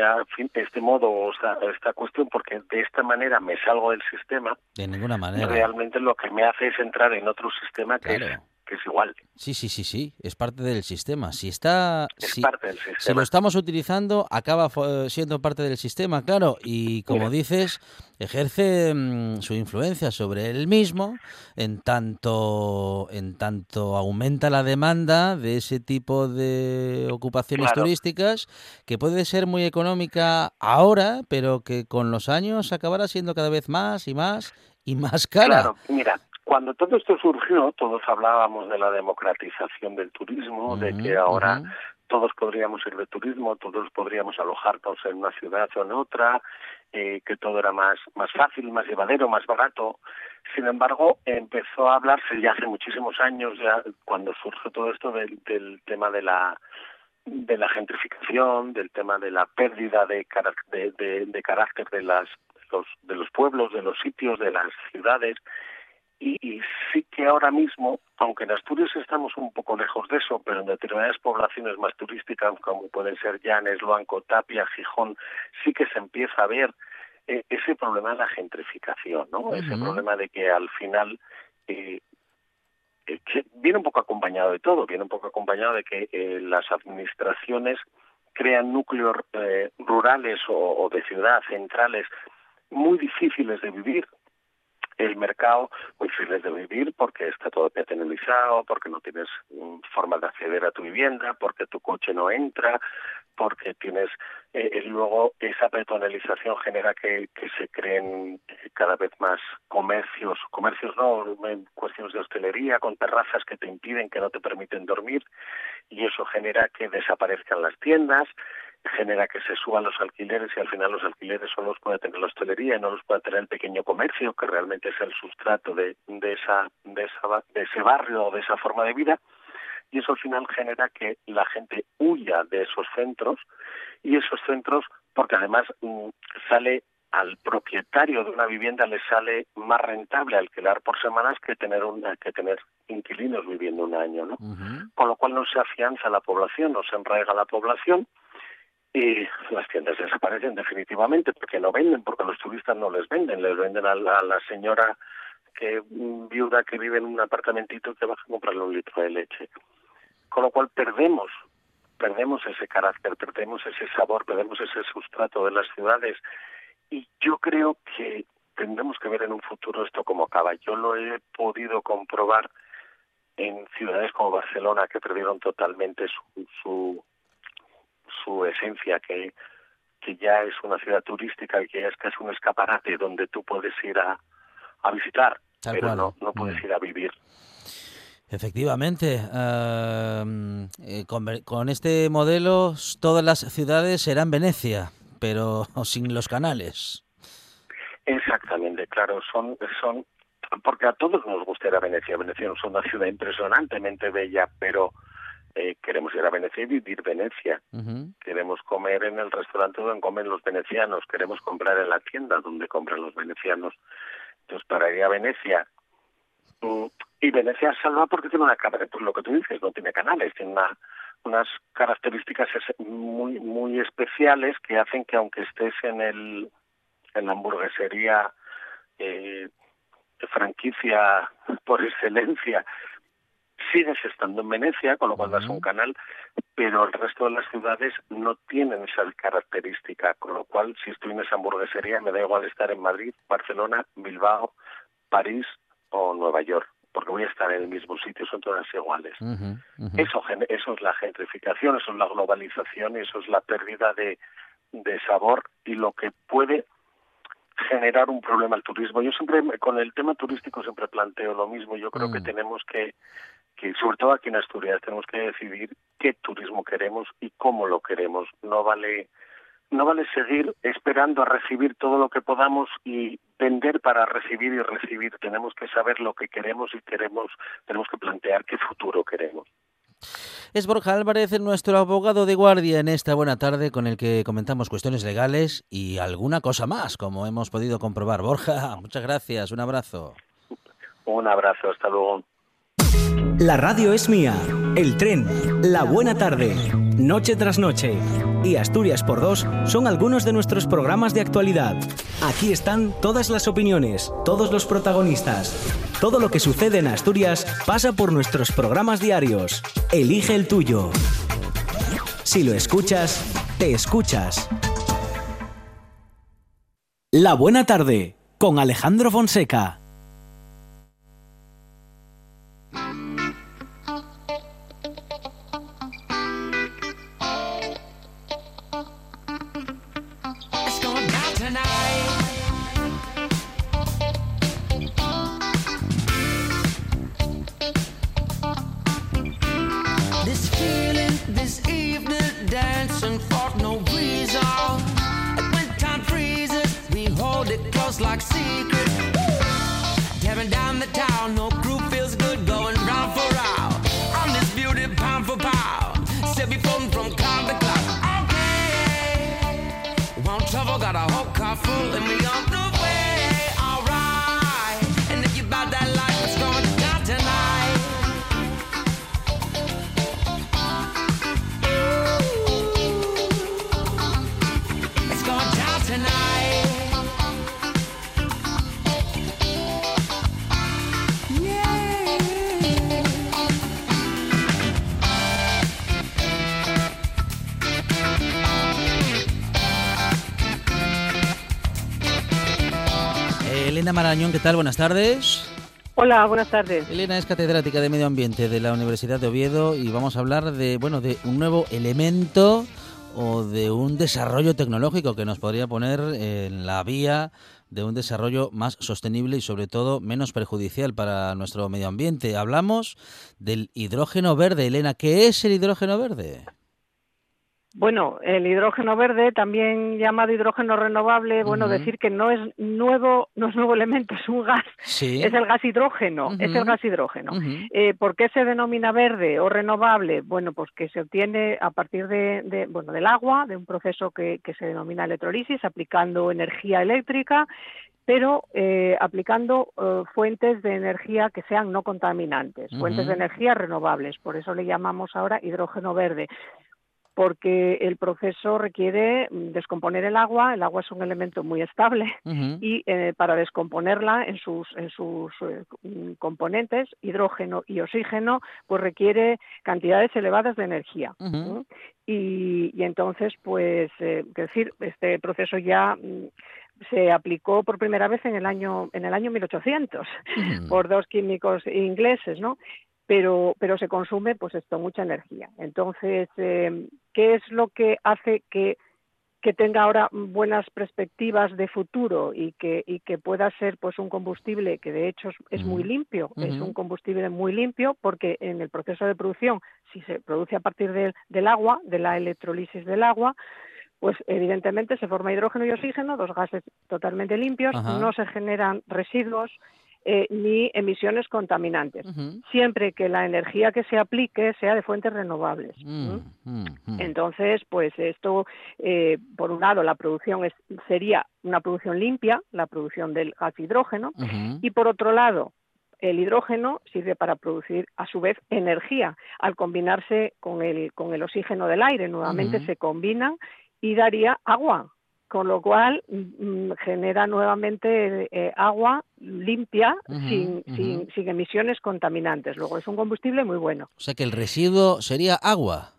este modo o esta cuestión porque de esta manera me salgo del sistema de ninguna manera. realmente lo que me hace es entrar en otro sistema que es es igual. Sí, sí, sí, sí, es parte del sistema. Si está, si, parte del sistema. si lo estamos utilizando, acaba siendo parte del sistema, claro. Y como dices, ejerce mm, su influencia sobre él mismo, en tanto, en tanto aumenta la demanda de ese tipo de ocupaciones turísticas, que puede ser muy económica ahora, pero que con los años acabará siendo cada vez más y más y más cara. Claro, mira, cuando todo esto surgió, todos hablábamos de la democratización del turismo, de que ahora todos podríamos ir de turismo, todos podríamos alojarnos en una ciudad o en otra, eh, que todo era más, más fácil, más llevadero, más barato. Sin embargo, empezó a hablarse ya hace muchísimos años, ya cuando surgió todo esto del, del tema de la de la gentrificación, del tema de la pérdida de, de, de, de carácter de las los, de los pueblos, de los sitios, de las ciudades, y, sí que ahora mismo, aunque en Asturias estamos un poco lejos de eso, pero en determinadas poblaciones más turísticas, como pueden ser Llanes, Luanco, Tapia, Gijón, sí que se empieza a ver eh, ese problema de la gentrificación, ¿no? Ese problema de que al final eh, eh, viene un poco acompañado de todo, viene un poco acompañado de que las administraciones crean núcleos rurales o, de ciudad centrales muy difíciles de vivir, el mercado muy difícil de vivir porque está todo peatonalizado, porque no tienes mm, forma de acceder a tu vivienda, porque tu coche no entra, porque tienes eh, eh, luego esa peatonalización genera que, que se creen cada vez más comercios, comercios no, cuestiones de hostelería, con terrazas que te impiden, que no te permiten dormir, y eso genera que desaparezcan las tiendas, genera que se suban los alquileres y al final los alquileres solo los puede tener la hostelería y no los puede tener el pequeño comercio que realmente es el sustrato de, de, esa, de, esa, de ese barrio o de esa forma de vida y eso al final genera que la gente huya de esos centros y esos centros porque además mm, sale al propietario de una vivienda le sale más rentable alquilar por semanas que tener una, que tener inquilinos viviendo un año, ¿no? Con lo cual no se afianza la población, no se enraiga la población y las tiendas desaparecen definitivamente porque no venden, porque los turistas no les venden, les venden a la, señora que mm, viuda que vive en un apartamentito que va a comprarle un litro de leche. Con lo cual perdemos, perdemos ese carácter, perdemos ese sabor, perdemos ese sustrato de las ciudades y yo creo que tendremos que ver en un futuro esto como acaba. Yo lo he podido comprobar en ciudades como Barcelona que perdieron totalmente su, su su esencia, que, que ya es una ciudad turística, que ya es casi un escaparate donde tú puedes ir a, a visitar, pero no, no puedes mm. ir a vivir. Efectivamente, em, eh, con, este modelo todas las ciudades serán Venecia, pero (laughs) sin los canales. Exactamente, claro, son, son porque a todos nos gustaría Venecia. Venecia es una ciudad impresionantemente bella, pero eh, queremos ir a Venecia y vivir Venecia. Queremos comer en el restaurante donde comen los venecianos. Queremos comprar en la tienda donde compran los venecianos. Entonces, para ir a Venecia. Mm, y Venecia salva porque tiene una pues lo que tú dices, no tiene canales, tiene una, unas características muy muy especiales que hacen que aunque estés en el en la hamburguesería eh, franquicia por excelencia sigues estando en Venecia, con lo cual vas a un canal, pero el resto de las ciudades no tienen esa característica, con lo cual si estoy en esa hamburguesería me da igual estar en Madrid, Barcelona, Bilbao, París o Nueva York, porque voy a estar en el mismo sitio, son todas iguales. Eso, eso es la gentrificación, eso es la globalización, eso es la pérdida de, de sabor y lo que puede generar un problema al turismo. Yo siempre, con el tema turístico, siempre planteo lo mismo. Yo creo que mm. tenemos que que sobre todo aquí en Asturias tenemos que decidir qué turismo queremos y cómo lo queremos. No vale no vale seguir esperando a recibir todo lo que podamos y vender para recibir y recibir. Tenemos que saber lo que queremos y queremos tenemos que plantear qué futuro queremos. Es Borja Álvarez, nuestro abogado de guardia en esta buena tarde con el que comentamos cuestiones legales y alguna cosa más, como hemos podido comprobar. Borja, muchas gracias, un abrazo. Un abrazo, hasta luego. La radio es mía, el tren, la buena tarde. noche tras noche. Y Asturias por dos son algunos de nuestros programas de actualidad. Aquí están todas las opiniones, todos los protagonistas. Todo lo que sucede en Asturias pasa por nuestros programas diarios. Elige el tuyo. Si lo escuchas, te escuchas. La buena tarde con Alejandro Fonseca. fooling me Marañón, ¿qué tal? Buenas tardes. Hola, buenas tardes. Elena es catedrática de Medio Ambiente de la Universidad de Oviedo y vamos a hablar de, bueno, de un nuevo elemento o de un desarrollo tecnológico que nos podría poner en la vía de un desarrollo más sostenible y sobre todo menos perjudicial para nuestro medio ambiente. Hablamos del hidrógeno verde. Elena, ¿qué es el hidrógeno verde? Bueno, el hidrógeno verde, también llamado hidrógeno renovable, bueno, decir que no es nuevo, no es nuevo elemento, es un gas, es el gas hidrógeno, es el gas hidrógeno. Eh, ¿Por qué se denomina verde o renovable? Bueno, pues que se obtiene a partir de, bueno, del agua, de un proceso que, se denomina electrolisis, aplicando energía eléctrica, pero eh, aplicando eh, fuentes de energía que sean no contaminantes, fuentes de energía renovables. Por eso le llamamos ahora hidrógeno verde porque el proceso requiere mm, descomponer el agua, el agua es un elemento muy estable (laughs) y eh, para descomponerla en sus, en sus eh, mm, componentes, hidrógeno y oxígeno, pues requiere cantidades elevadas de energía. y, entonces, pues, eh, decir, este proceso ya mm, se aplicó por primera vez en el año en el año 1800 por dos químicos ingleses, ¿no? Pero, pero se consume pues esto, mucha energía. Entonces, eh, ¿qué es lo que hace que, que tenga ahora buenas perspectivas de futuro y que, y que pueda ser pues un combustible que de hecho es, muy limpio, es un combustible muy limpio porque en el proceso de producción, si se produce a partir del agua, de la electrolisis del agua, pues evidentemente se forma hidrógeno y oxígeno, dos gases totalmente limpios, no se generan residuos, eh, ni emisiones contaminantes, siempre que la energía que se aplique sea de fuentes renovables. Mm, mm, mm. Entonces, pues esto, eh, por un lado, la producción es, sería una producción limpia, la producción del gas hidrógeno, y por otro lado, el hidrógeno sirve para producir a su vez energía. Al combinarse con el, con el oxígeno del aire, nuevamente se combinan y daría agua, con lo cual mm, genera nuevamente eh, agua limpia sin, sin, sin, emisiones contaminantes. Luego es un combustible muy bueno. O sea que el residuo sería agua.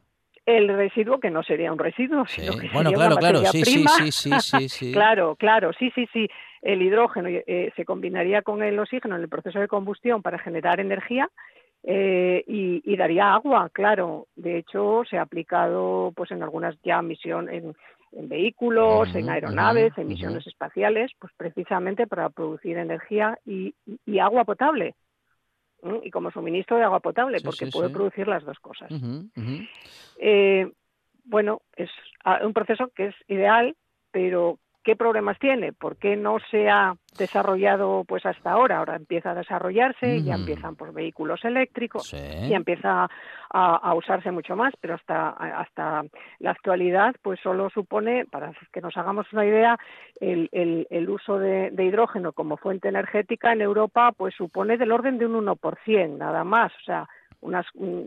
El residuo que no sería un residuo, sino que bueno, claro, claro, sí, sí, sí, sí, (laughs) sí, claro, claro, sí, sí, sí. El hidrógeno eh, se combinaría con el oxígeno en el proceso de combustión para generar energía eh, y, daría agua, claro. De hecho, se ha aplicado pues en algunas ya misiones, en, en vehículos, en aeronaves, en misiones espaciales, pues precisamente para producir energía y, agua potable. Y como suministro de agua potable, porque puede producir las dos cosas. Eh, bueno, es un proceso que es ideal, pero ¿Qué problemas tiene? ¿Por qué no se ha desarrollado pues hasta ahora? Ahora empieza a desarrollarse, ya empiezan por vehículos eléctricos, ya empieza a, usarse mucho más, pero hasta, hasta la actualidad pues solo supone, para que nos hagamos una idea, el, el, uso de, de, hidrógeno como fuente energética en Europa pues supone del orden de un 1%, nada más. O sea, una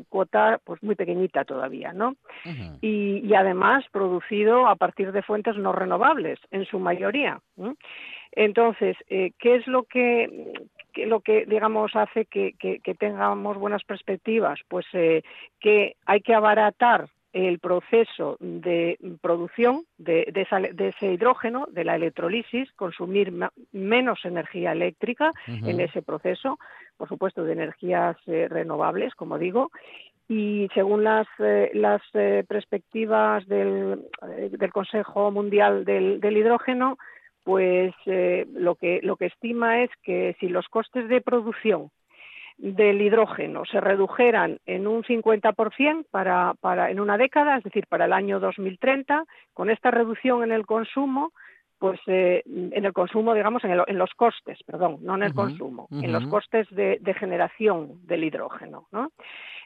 cuota pues muy pequeñita todavía, ¿no? y, además producido a partir de fuentes no renovables, en su mayoría. Entonces, eh, ¿qué es lo que, lo que digamos hace que, tengamos buenas perspectivas? Pues eh, que hay que abaratar el proceso de producción de, ese hidrógeno, de la electrolisis, consumir menos energía eléctrica en ese proceso, por supuesto de energías eh, renovables, como digo, y según las, eh, las eh, perspectivas del, del, Consejo Mundial del, del Hidrógeno, pues lo, que, lo que estima es que si los costes de producción del hidrógeno se redujeran en un 50% para, para, en una década, es decir, para el año 2030, con esta reducción en el consumo, pues eh, en el consumo, digamos, en, los costes, perdón, no en el consumo, en los costes de, generación del hidrógeno, ¿no?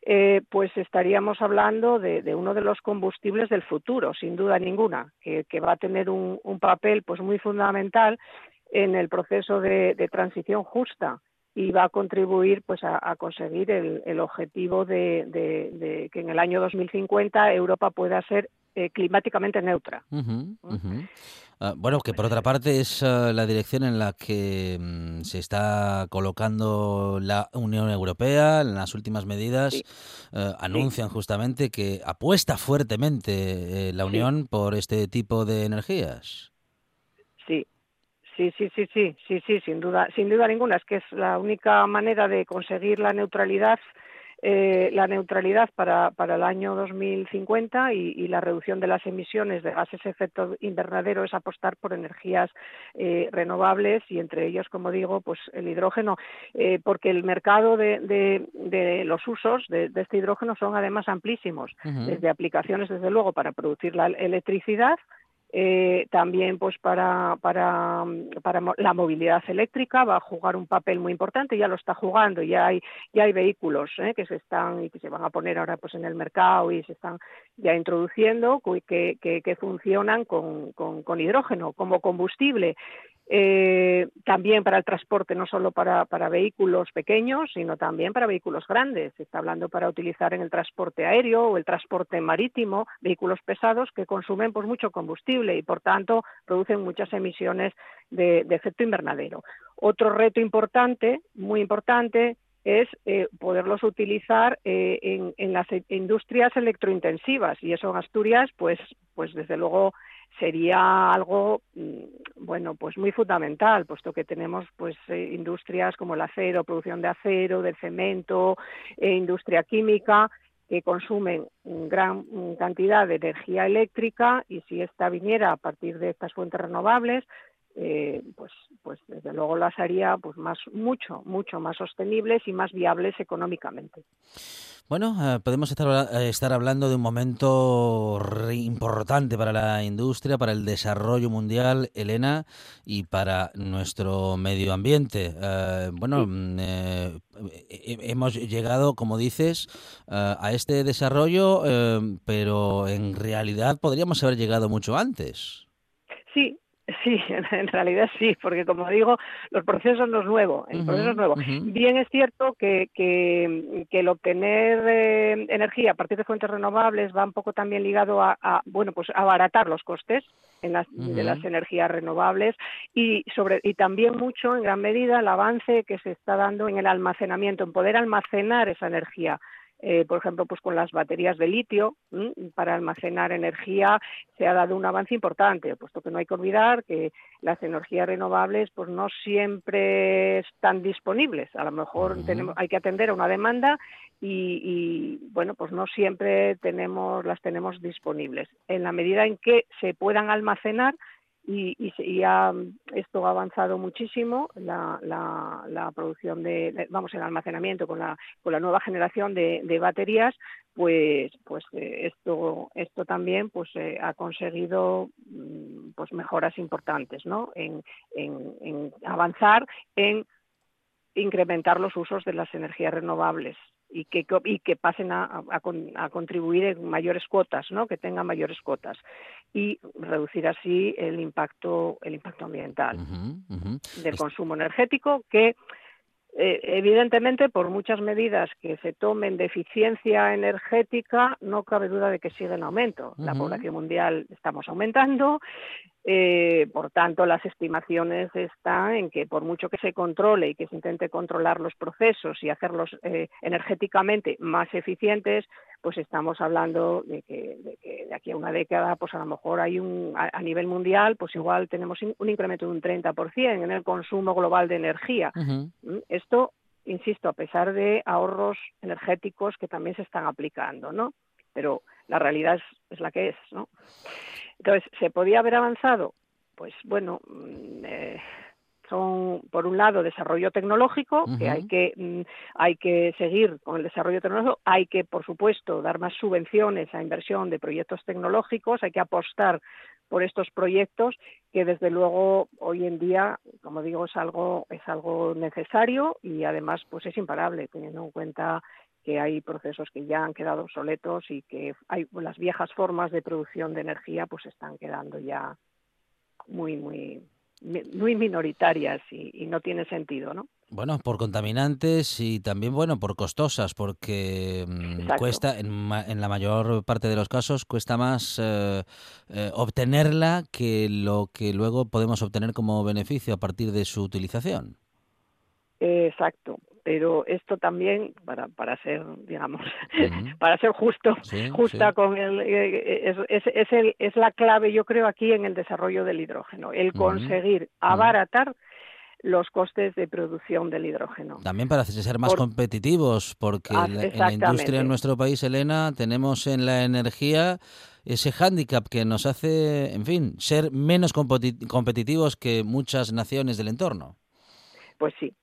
Eh, pues estaríamos hablando de, uno de los combustibles del futuro, sin duda ninguna, que, va a tener un, papel pues muy fundamental en el proceso de transición justa y va a contribuir pues a, conseguir el, objetivo de, que en el año 2050 Europa pueda ser eh, climáticamente neutra. Ah, bueno, que por otra parte es ah, la dirección en la que mm, se está colocando la Unión Europea. En las últimas medidas ah, anuncian justamente que apuesta fuertemente eh, la Unión por este tipo de energías. Sí, sí, sí, sí, sí, sí, sin duda, sin duda ninguna. Es que es la única manera de conseguir la neutralidad, eh, la neutralidad para, para el año 2050 y, y, la reducción de las emisiones de gases de efecto invernadero es apostar por energías eh, renovables y entre ellos, como digo, pues el hidrógeno, eh, porque el mercado de, de, los usos de, de, este hidrógeno son además amplísimos, desde aplicaciones, desde luego, para producir la electricidad eh, también pues para, para, para, la movilidad eléctrica va a jugar un papel muy importante, ya lo está jugando, ya hay, ya hay vehículos ¿eh? que se están y que se van a poner ahora pues en el mercado y se están ya introduciendo que, que, funcionan con, con, hidrógeno como combustible eh, también para el transporte, no solo para, para, vehículos pequeños, sino también para vehículos grandes. Se está hablando para utilizar en el transporte aéreo o el transporte marítimo vehículos pesados que consumen pues, mucho combustible y, por tanto, producen muchas emisiones de, efecto invernadero. Otro reto importante, muy importante, es eh, poderlos utilizar eh, en, en, las industrias electrointensivas y eso en Asturias, pues, pues desde luego sería algo mm, bueno pues muy fundamental puesto que tenemos pues eh, industrias como el acero producción de acero del cemento e industria química que consumen gran cantidad de energía eléctrica y si esta viniera a partir de estas fuentes renovables eh, pues, pues desde luego las haría pues más mucho mucho más sostenibles y más viables económicamente. Bueno, eh, podemos estar, eh, estar hablando de un momento importante para la industria, para el desarrollo mundial, Elena, y para nuestro medio ambiente. bueno, mm, hemos llegado, como dices, a este desarrollo, pero en realidad podríamos haber llegado mucho antes. Sí, Sí, (laughs) en realidad sí, porque como digo, los procesos no es nuevo, el proceso es nuevo. Bien es cierto que, que, el obtener eh, energía a partir de fuentes renovables va un poco también ligado a, bueno, pues abaratar los costes en las, de las energías renovables y sobre y también mucho en gran medida el avance que se está dando en el almacenamiento, en poder almacenar esa energía eh, por ejemplo, pues con las baterías de litio para almacenar energía se ha dado un avance importante, puesto que no hay que olvidar que las energías renovables pues no siempre están disponibles. A lo mejor tenemos, hay que atender a una demanda y, bueno, pues no siempre tenemos las tenemos disponibles. En la medida en que se puedan almacenar y, y, esto ha avanzado muchísimo la, la, producción de, vamos el almacenamiento con la con la nueva generación de, baterías pues pues eh, esto esto también pues eh, ha conseguido mm, pues mejoras importantes no en, en avanzar en incrementar los usos de las energías renovables y que, y que pasen a, a, contribuir en mayores cuotas, ¿no? que tengan mayores cuotas y reducir así el impacto, el impacto ambiental del consumo energético que Eh, evidentemente, por muchas medidas que se tomen de eficiencia energética, no cabe duda de que sigue en aumento. La población mundial estamos aumentando, eh, por tanto, las estimaciones están en que por mucho que se controle y que se intente controlar los procesos y hacerlos eh, energéticamente más eficientes, pues estamos hablando de que, de aquí a una década, pues a lo mejor hay un, a, nivel mundial, pues igual tenemos un incremento de un 30% en el consumo global de energía. ¿Mm? Esto, insisto, a pesar de ahorros energéticos que también se están aplicando, ¿no? Pero la realidad es, es la que es, ¿no? Entonces, ¿se podía haber avanzado? Pues bueno, mm, eh, son por un lado desarrollo tecnológico, que hay que mm, hay que seguir con el desarrollo tecnológico, hay que por supuesto dar más subvenciones a inversión de proyectos tecnológicos, hay que apostar por estos proyectos que desde luego hoy en día, como digo, es algo es algo necesario y además pues es imparable teniendo en cuenta que hay procesos que ya han quedado obsoletos y que hay las viejas formas de producción de energía pues están quedando ya muy muy muy minoritarias y, no tiene sentido, ¿no? Bueno, por contaminantes y también, bueno, por costosas, porque mm, cuesta, en, la mayor parte de los casos, cuesta más eh, eh, obtenerla que lo que luego podemos obtener como beneficio a partir de su utilización. Exacto pero esto también para, para ser digamos (laughs) para ser justo justa con el eh, es, es, el, es la clave yo creo aquí en el desarrollo del hidrógeno el conseguir abaratar los costes de producción del hidrógeno. También para ser más competitivos, porque en la industria en nuestro país, Elena, tenemos en la energía ese hándicap que nos hace, en fin, ser menos competitivos que muchas naciones del entorno. Pues sí,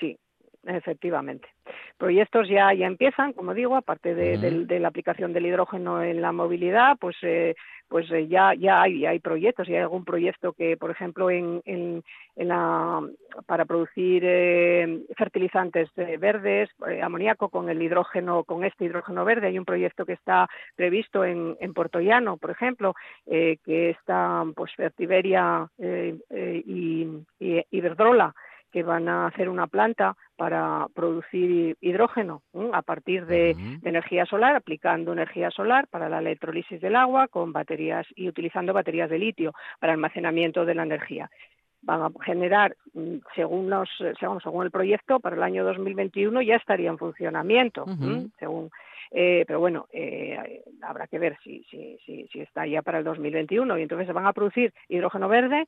sí, efectivamente. Proyectos ya, ya empiezan, como digo, aparte de, la aplicación del hidrógeno en la movilidad, pues eh, pues eh, ya ya hay, hay proyectos, y hay algún proyecto que, por ejemplo, en, en, la, para producir eh, fertilizantes verdes, amoníaco con el hidrógeno, con este hidrógeno verde, hay un proyecto que está previsto en, en Puerto Llano, por ejemplo, que está pues Fertiberia y, y Iberdrola, que van a hacer una planta para producir hidrógeno a partir de, energía solar, aplicando energía solar para la electrolisis del agua con baterías y utilizando baterías de litio para almacenamiento de la energía. Van a generar, mm, según los, según, el proyecto, para el año 2021 ya estaría en funcionamiento, según eh, pero bueno, eh, habrá que ver si, si, si, si, está ya para el 2021 y entonces se van a producir hidrógeno verde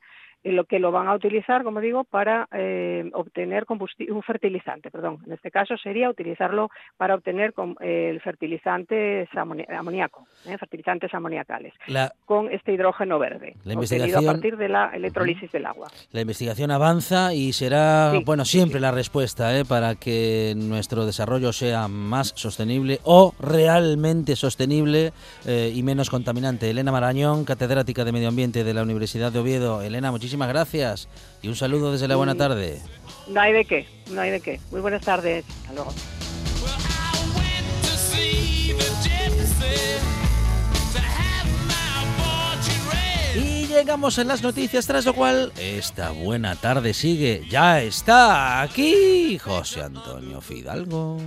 lo que lo van a utilizar, como digo, para eh, obtener un fertilizante, perdón. En este caso sería utilizarlo para obtener el fertilizante amoníaco, ¿eh? fertilizantes amoniacales, con este hidrógeno verde, la investigación, a partir de la electrolisis del agua. La investigación avanza y será, bueno, siempre la respuesta ¿eh? para que nuestro desarrollo sea más sostenible o realmente sostenible y menos contaminante. Elena Marañón, catedrática de Medio Ambiente de la Universidad de Oviedo. Elena, muchísimas gracias y un saludo desde la buena tarde. No hay de qué, no hay de qué. Muy buenas tardes. Hasta luego. Y llegamos en las noticias, tras lo cual esta buena tarde sigue. Ya está aquí José Antonio Fidalgo.